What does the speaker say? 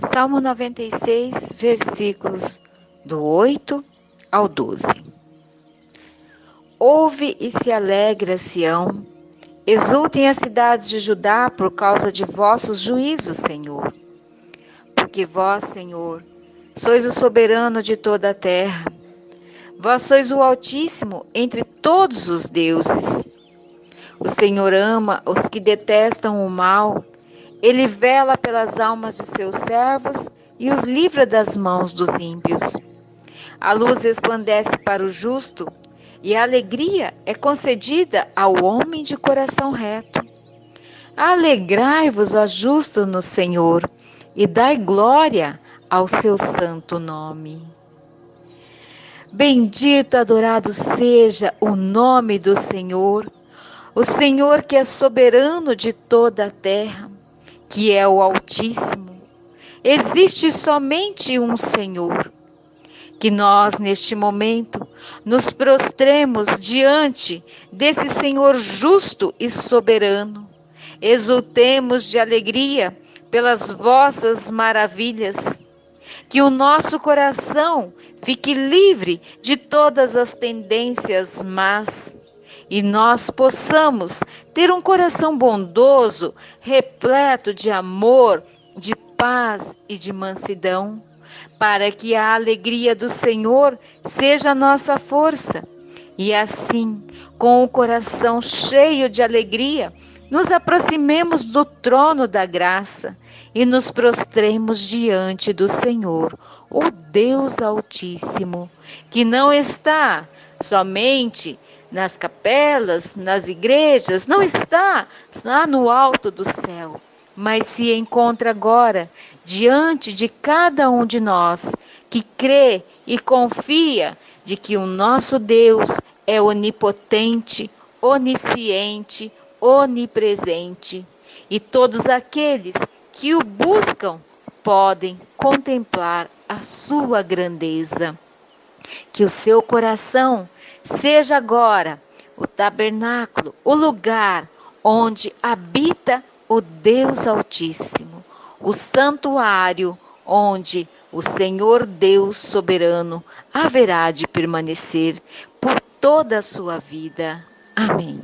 Salmo 96, versículos do 8 ao 12. Ouve e se alegra, Sião. Exultem as cidades de Judá por causa de vossos juízos, Senhor. Porque vós, Senhor, sois o soberano de toda a terra. Vós sois o Altíssimo entre todos os deuses. O Senhor ama os que detestam o mal ele vela pelas almas de seus servos e os livra das mãos dos ímpios. A luz resplandece para o justo e a alegria é concedida ao homem de coração reto. Alegrai-vos, ó justos, no Senhor, e dai glória ao seu santo nome. Bendito, adorado seja o nome do Senhor, o Senhor que é soberano de toda a terra que é o Altíssimo. Existe somente um Senhor. Que nós, neste momento, nos prostremos diante desse Senhor justo e soberano. Exultemos de alegria pelas vossas maravilhas. Que o nosso coração fique livre de todas as tendências más e nós possamos ter um coração bondoso, repleto de amor, de paz e de mansidão, para que a alegria do Senhor seja a nossa força. E assim, com o coração cheio de alegria, nos aproximemos do trono da graça e nos prostremos diante do Senhor, o Deus Altíssimo, que não está somente nas capelas, nas igrejas, não está lá no alto do céu, mas se encontra agora diante de cada um de nós que crê e confia de que o nosso Deus é onipotente, onisciente, onipresente, e todos aqueles que o buscam podem contemplar a sua grandeza. Que o seu coração Seja agora o tabernáculo, o lugar onde habita o Deus Altíssimo, o santuário onde o Senhor Deus soberano haverá de permanecer por toda a sua vida. Amém.